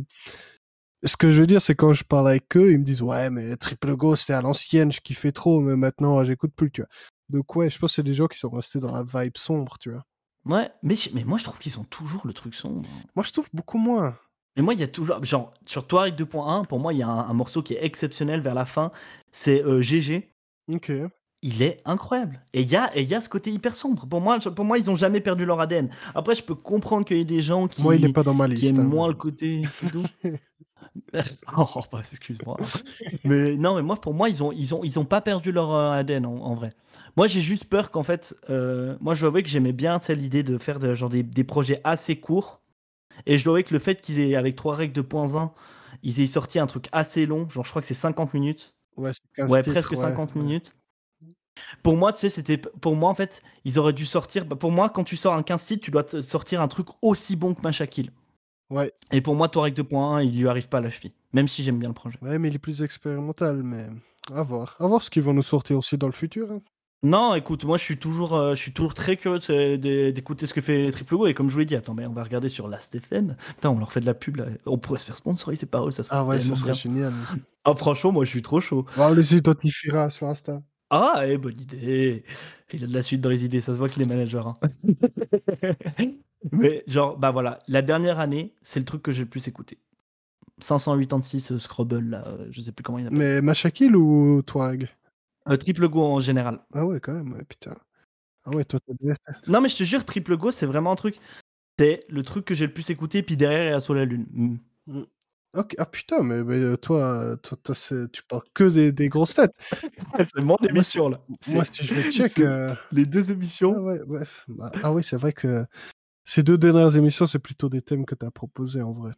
ce que je veux dire, c'est quand je parle avec eux, ils me disent: «Ouais, mais Triple Go, c'était à l'ancienne, je kiffais trop, mais maintenant, j'écoute plus», tu vois? Donc ouais, je pense que c'est des gens qui sont restés dans la vibe sombre, tu vois? Ouais, mais mais moi, je trouve qu'ils ont toujours le truc sombre. Moi, je trouve beaucoup moins. Mais moi, il y a toujours genre, sur Touareg 2.1, pour moi, il y a un un morceau qui est exceptionnel vers la fin, c'est, heu, GG. OK. Il est incroyable et il y a et y a ce côté hyper sombre. Pour moi pour moi, ils ont jamais perdu leur ADN. Après, je peux comprendre qu'il y ait des gens qui Moi, il est pas dans ma qui liste, aiment hein. moins le côté doux. [laughs] Oh, bah, excuse-moi. Mais non, mais moi, pour moi, ils ont ils ont ils ont pas perdu leur, heu, ADN en en vrai. Moi, j'ai juste peur qu'en fait, heu, moi, je dois avouer que j'aimais bien, l'idée de faire de genre des des projets assez courts et je dois avouer que le fait qu'ils aient avec Touareg 2.1, ils aient sorti un truc assez long, genre je crois que c'est 50 minutes. Ouais, c'est 15 Ouais, presque ouais, 50 ouais. minutes. Pour moi, tu sais, c'était pour moi, en fait, ils auraient dû sortir bah, pour moi, quand tu sors un 15 titres, tu dois te sortir un truc aussi bon que Masha Kill Ouais. et pour moi, Touareg 2.1, il lui arrive pas à la cheville, même si j'aime bien le projet. Ouais, mais il est plus expérimental, mais à voir. À voir ce qu'ils vont nous sortir aussi dans le futur, hein. Non, écoute, moi, je suis toujours, heu, je suis toujours très curieux d'écouter ce que fait Triple Go et comme je vous l'ai dit, attends, mais on va regarder sur Last.fm. Putain, on leur fait de la pub, là. On pourrait se faire sponsoriser par eux, ça serait Ah ouais, ça serait génial. Ah franchement, moi, je suis trop chaud. Bah, on les identifiera sur Insta. Ah eh, bonne idée! Il a de la suite dans les idées, ça se voit qu'il est manager, hein. [laughs] Mais genre, bah, voilà, la dernière année, c'est le truc que j'ai le plus écouté. 586, heu, Scrabble là, heu, je sais plus comment il appelle. Mais Masha Kill ou Touareg? Heu, Triple Go en général. Ah ouais, quand même, ouais, putain. Ah ouais, toi, tu bien Non, mais je te jure, Triple Go, c'est vraiment un truc c'est le truc que j'ai le plus écouté, puis derrière, il y a Sous la lune. Mmh. Ah putain, mais mais heu, toi, toi toi, tu parles que des des grosses têtes. [laughs] c'est mon émission là. moi, si je vais check, heu [laughs] les 2 ah émissions. ouais, bref. Bah, ah oui, c'est vrai que ces 2 dernières émissions, c'est plutôt des thèmes que tu as proposés, en vrai.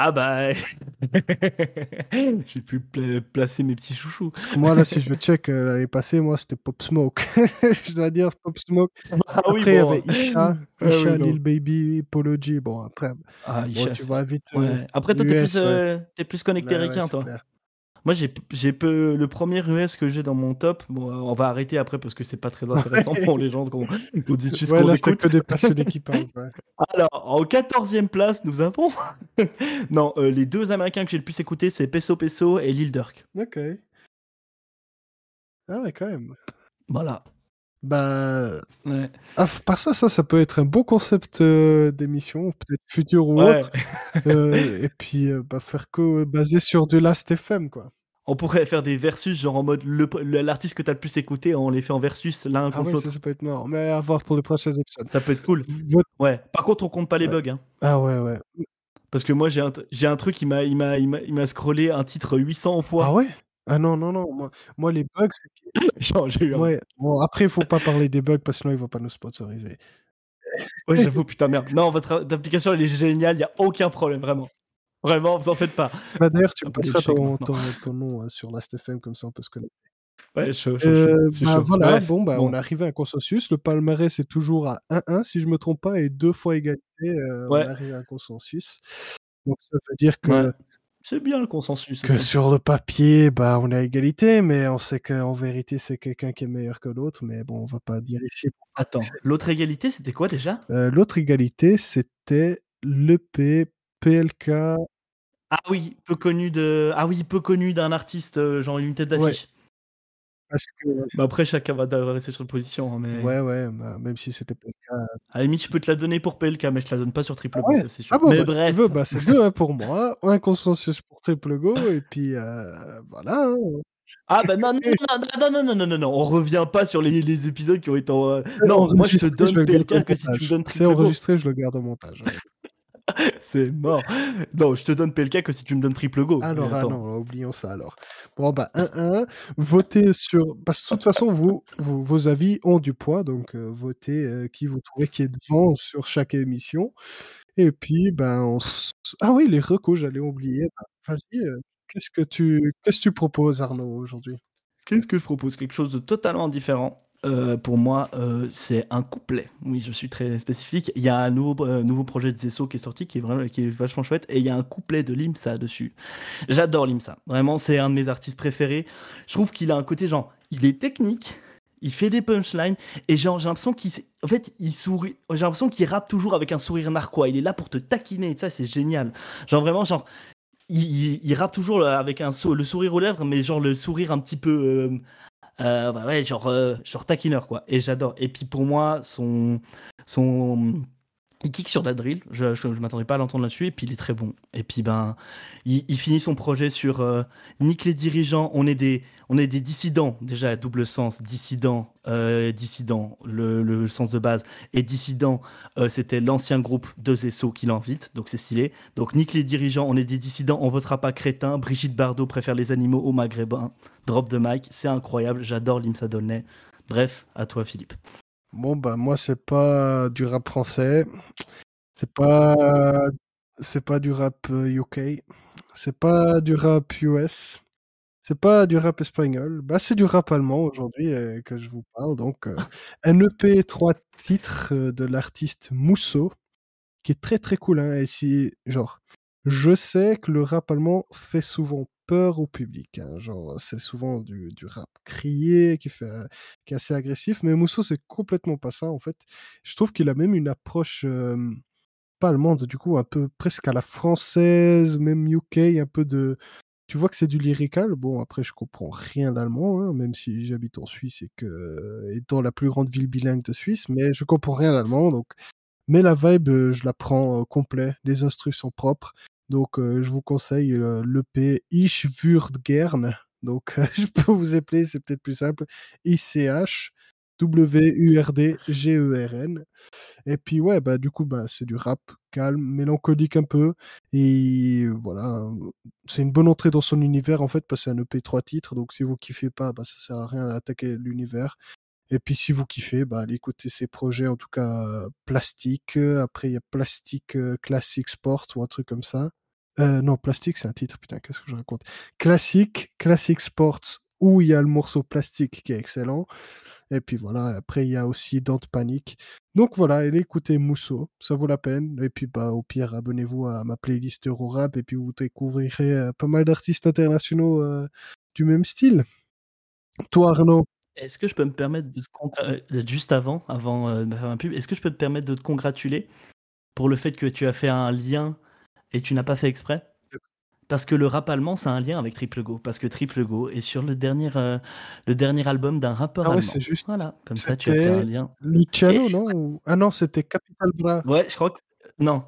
Ah bah [laughs] j'ai pu pla placer mes petits chouchous. Parce que moi, là, si je veux check, heu, l'année passée, moi, c'était Pop Smoke. [laughs] Je dois dire Pop Smoke. Ah oui, Après, il y bon, avait Isha, ah oui, Isha. Lil Baby, Polo G. Bon, après, Ah bon, Isha, tu vois vite, ouais. Après toi, tu es US, plus, ouais. tu es plus connecté Ouais, ouais, requin, c'est toi. clair. Moi, j'ai peu le 1er US que j'ai dans mon top, bon, on va arrêter après parce que c'est pas très intéressant Ouais. pour les gens qu'on qu'on dit juste Ouais, qu'on écoute. que des passionnés qui parlent, ouais. [laughs] Alors, en 14e place, nous avons [laughs] non, heu, les 2 américains que j'ai le plus écoutés, c'est Peso Peso et Lil Durk. OK. Ah ouais, quand même. Voilà. Bah, Ouais. à part ça, ça, ça peut être un bon concept, heu, d'émission, peut-être futur ou Ouais. autre. Heu et puis, heu, bah, faire que basé sur du Last.fm, quoi. On pourrait faire des versus, genre en mode l'artiste que tu as le plus écouté, on les fait en versus l'un Ah contre ouais, ça, l'autre. ça peut être marrant, mais à voir pour les prochains épisodes. Ça peut être cool. Votre Ouais. Par contre, on compte pas les bugs, hein. ah ouais, ouais. Parce que moi, j'ai un un truc, il m'a scrollé un titre 800 Ah fois. ouais? Ah non, non, non, moi moi, les bugs, c'est que [laughs] Genre, j'ai eu un ouais, bon, après, il faut pas parler des bugs parce que sinon, ils vont pas nous sponsoriser. ouais, j'avoue, putain, merde. Non, votre application, elle est géniale, il y a aucun problème, vraiment. Vraiment, vous en faites pas. Bah, d'ailleurs, tu me passeras d'échec ton maintenant. ton ton nom, heu, sur Last.fm, comme ça, on peut se connecter. Ouais, chaud, chaud, chaud. Heu, Je suis bah, chaud. voilà, Bref, bon, bah, on est arrivé à un consensus. Le palmarès est toujours à 1-1, si je me trompe pas et 2 fois égalité, heu, on est arrivé à un consensus. Donc ça veut dire Ouais. C'est bien le consensus Que sur le papier, bah, on à égalité, mais on sait qu'en vérité, c'est quelqu'un qui est meilleur que l'autre, mais bon, on va pas dire ici Attends, l'autre égalité, c'était quoi déjà? Heu, l'autre égalité, c'était l'EP PLK Ah oui, peu connu de ah oui, peu connu d'un artiste, heu, genre une tête Ouais. Parce que Bah, après chacun va rester sur une position, hein, mais Ouais, ouais, bah, même si c'était PLK à la limite, je peux te la donner pour PLK, mais je te la donne pas sur Ah Triple Co, ouais? ça c'est sûr. Ah bon, Mais bah, si tu veux, bref. bah, c'est 2-1 pour moi, un consensus pour Triple Co et puis, heu, voilà, hein. Ah bah, non, non, non, non, non, non, non, non, non, on revient pas sur les les épisodes qui ont été en, C'est non, moi je te enregistré, je donne le au PLK que si tu me montage. donnes C'est Triple Co. enregistré, je le garde au montage. [laughs] C'est mort. Non, je te donne PLK que si tu me donnes Triple mais Alors, ah non, oublions ça alors. Bon, bah, 1-1, votez sur parce que de toute façon, vous vous vos avis ont du poids, donc heu, votez, heu, qui vous trouvez qui est devant sur chaque émission et puis, ben, on s ah oui, les recos, j'allais oublier, bah, vas-y, heu, qu'est-ce que tu qu'est-ce que tu proposes Arnaud, aujourd'hui? Qu'est-ce que je propose? Quelque chose de totalement différent. Heu, pour moi, heu, c'est un couplet. Oui, je suis très spécifique. Il y a un heu, nouveau projet de Zesso qui est sorti, qui est vraiment qui est vachement chouette et il y a un couplet de Limsa dessus. J'adore Limsa. Vraiment, c'est un de mes artistes préférés. Je trouve qu'il a un côté genre, il est technique, il fait des punchlines et genre, j'ai l'impression qu'il en fait, il sourit j'ai l'impression qu'il rappe toujours avec un sourire narquois. Il est là pour te taquiner et ça, c'est génial. Genre vraiment, genre, il rappe toujours, avec un le sourire aux lèvres, mais genre le sourire un petit peu, bah, ouais, genre, heu, genre taquineur, quoi. Et j'adore. Et puis pour moi, son son, il kick sur de la drill. Je je je m'attendais pas à l'entendre là-dessus et puis il est très bon et puis, ben, il finit son projet sur, heu: «Nique les dirigeants, on est des dissidents». Déjà, double sens, dissident, heu, dissident, le sens de base et dissident, heu, c'était l'ancien groupe de Zesso qui l'invite, donc c'est stylé. Donc: «Nique les dirigeants, on est des dissidents, on votera pas crétin. Brigitte Bardot préfère les animaux aux maghrébins». Drop the mic, c'est incroyable, j'adore Limsa Dolnay. Bref, à toi Philippe. Bon, bah, moi, c'est pas du rap français, c'est pas c'est pas du rap, UK, c'est pas du rap US, c'est pas du rap espagnol, bah, c'est du rap allemand aujourd'hui, heu, que je vous parle. Donc heu, un EP 3 titres, heu, de l'artiste Mousso, qui est très, très cool, hein. Et si genre, je sais que le rap allemand fait souvent peur au public, hein, genre, c'est souvent du rap crié qui fait est assez agressif, mais Mousso, c'est complètement pas ça, en fait. Je trouve qu'il a même une approche, pas allemande, du coup, un peu presque à la française, même UK, un peu de tu vois que c'est du lyrical. Bon, après, je comprends rien d'allemand, hein, même si j'habite en Suisse et que et dans la plus grande ville bilingue de Suisse, mais je comprends rien à l'allemand donc mais la vibe, je la prends, complet. Les instrus sont propres donc heu, je vous conseille, heu, l'EP Ich würde gern donc heu, [laughs] je peux vous appeler, c'est peut-être plus simple, I-C-H-W-U-R-D-G-E-R-N et puis, ouais, bah, du coup, bah, c'est du rap calme, mélancolique un peu. Et voilà, c'est une bonne entrée dans son univers, en fait, parce que c'est un EP 3 titres. Donc si vous kiffez pas, bah, ça sert à rien d'attaquer l'univers. Et puis si vous kiffez, bah, allez écouter ses projets, en tout cas, heu, Plastique, après il y a Plastic, heu, Classic Sport ou un truc comme ça. Heu, non, Plastique, c'est un titre, putain, qu'est-ce que je raconte? Classic, Classic Sports où il y a le morceau Plastique qui est excellent et puis voilà, après il y a aussi Don't Panic donc voilà, allez écouter Mousso, ça vaut la peine et puis, bah, au pire, abonnez-vous à ma playlist Eurorap et puis vous découvrirez, heu, pas mal d'artistes internationaux, heu, du même style. Toi, Arnaud? Est-ce que je peux me permettre de te juste avant avant, de ma pub, est-ce que je peux te permettre de te congratuler pour le fait que tu as fait un lien et tu n'as pas fait exprès? Parce que le rap allemand, ça a un lien avec Triple Co, parce que Triple Co est sur le dernier, heu, le dernier album d'un rappeur Ah ouais, c'est allemand. juste. Voilà, comme ça tu as fait un lien et Luciano, non? Ou ah non, c'était Capital Bra. Ouais, je crois que non,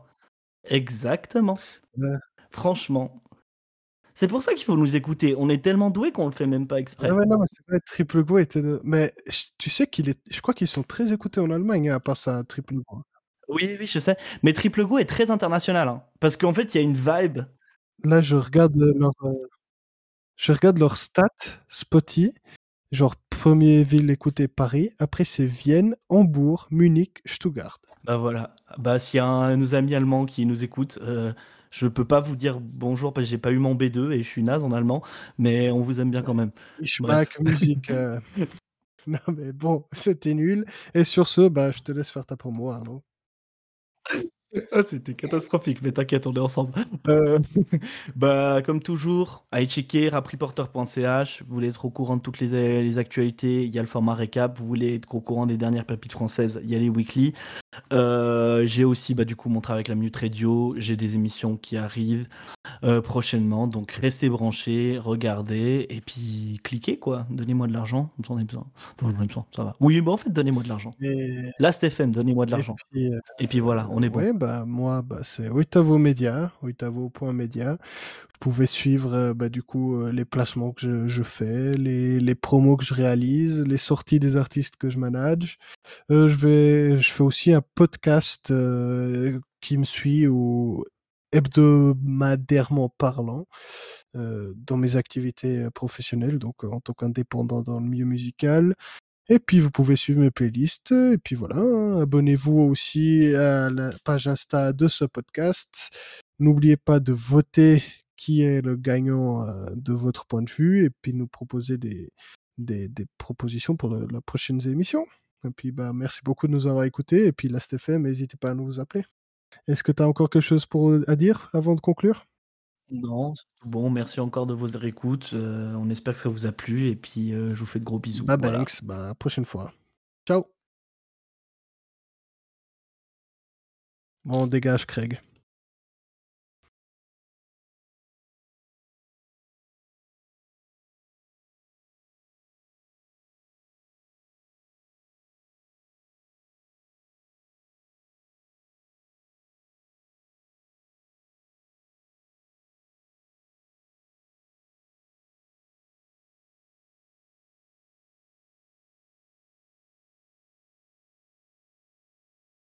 exactement. Ouais. Franchement, c'est pour ça qu'il faut nous écouter. On est tellement doués qu'on le fait même pas exprès. ouais, non, mais c'est vrai, Triple Co était de mais tu sais qu'il est je crois qu'ils sont très écoutés en Allemagne, hein, à part ça, Triple Co. Oui, oui, je sais, mais Triple Co est très international, hein, parce qu'en fait, il y a une vibe Là, je regarde, heu, leur, heu, je regarde stats Spoti, genre 1er ville écoutée Paris, après c'est Vienne, Hambourg, Munich, Stuttgart. Bah, voilà, bah, s'il y a un de nos amis allemands qui nous écoute, heu, je peux pas vous dire bonjour parce que j'ai pas eu mon B2 et je suis naze en allemand, mais on vous aime bien quand même. Bref. Musik, heu, [laughs] non, mais bon, c'était nul et sur ce, bah, je te laisse faire ta promo, Arnaud. [laughs] Ah, c'était catastrophique, mais t'inquiète, on est ensemble. Euh, [laughs] bah, comme toujours, allez checker rapreporter.ch. Vous voulez être au courant de toutes les, les actualités, il y a le format récap. Vous voulez être au courant des dernières pépites françaises, il y a les weekly. Euh, j'ai aussi, bah, du coup, mon travail avec la Minute Radio. J'ai des émissions qui arrivent euh, prochainement. Donc, restez branchés, regardez et puis cliquez, quoi. Donnez-moi de l'argent. J'en ai besoin. Enfin, j'en ai besoin, ça va. Oui, bon, en fait, donnez-moi de l'argent. Et, Là, Stéphane, donnez-moi de l'argent. euh, Et puis voilà, on est bon. ouais, bah, moi, bah, c'est Oitavo Média, Oitavo.media. Vous pouvez suivre, euh, bah, du coup, les placements que je, je fais, les, les promos que je réalise, les sorties des artistes que je manage. Je vais, je fais aussi un podcast qui me suit au hebdomadairement parlant euh, dans mes activités euh, professionnelles, donc euh, en tant qu'indépendant dans le milieu musical. Et puis vous pouvez suivre mes playlists. Et puis voilà, hein, abonnez-vous aussi à la page Insta de ce podcast. N'oubliez pas de voter qui est le gagnant de votre point de vue et puis nous proposer des, propositions pour le- la prochaine émission. Et puis bah merci beaucoup de nous avoir écoutés. Et puis la FM, n'hésitez pas à nous appeler. Est-ce que tu as encore quelque chose pour, à dire avant de conclure? Non, c'est tout bon. Merci encore de votre écoute. Euh, on espère que ça vous a plu et puis euh, je vous fais de gros bisous. Bah Voilà. Banks, bah prochaine fois. Ciao Bon, on dégage Craig.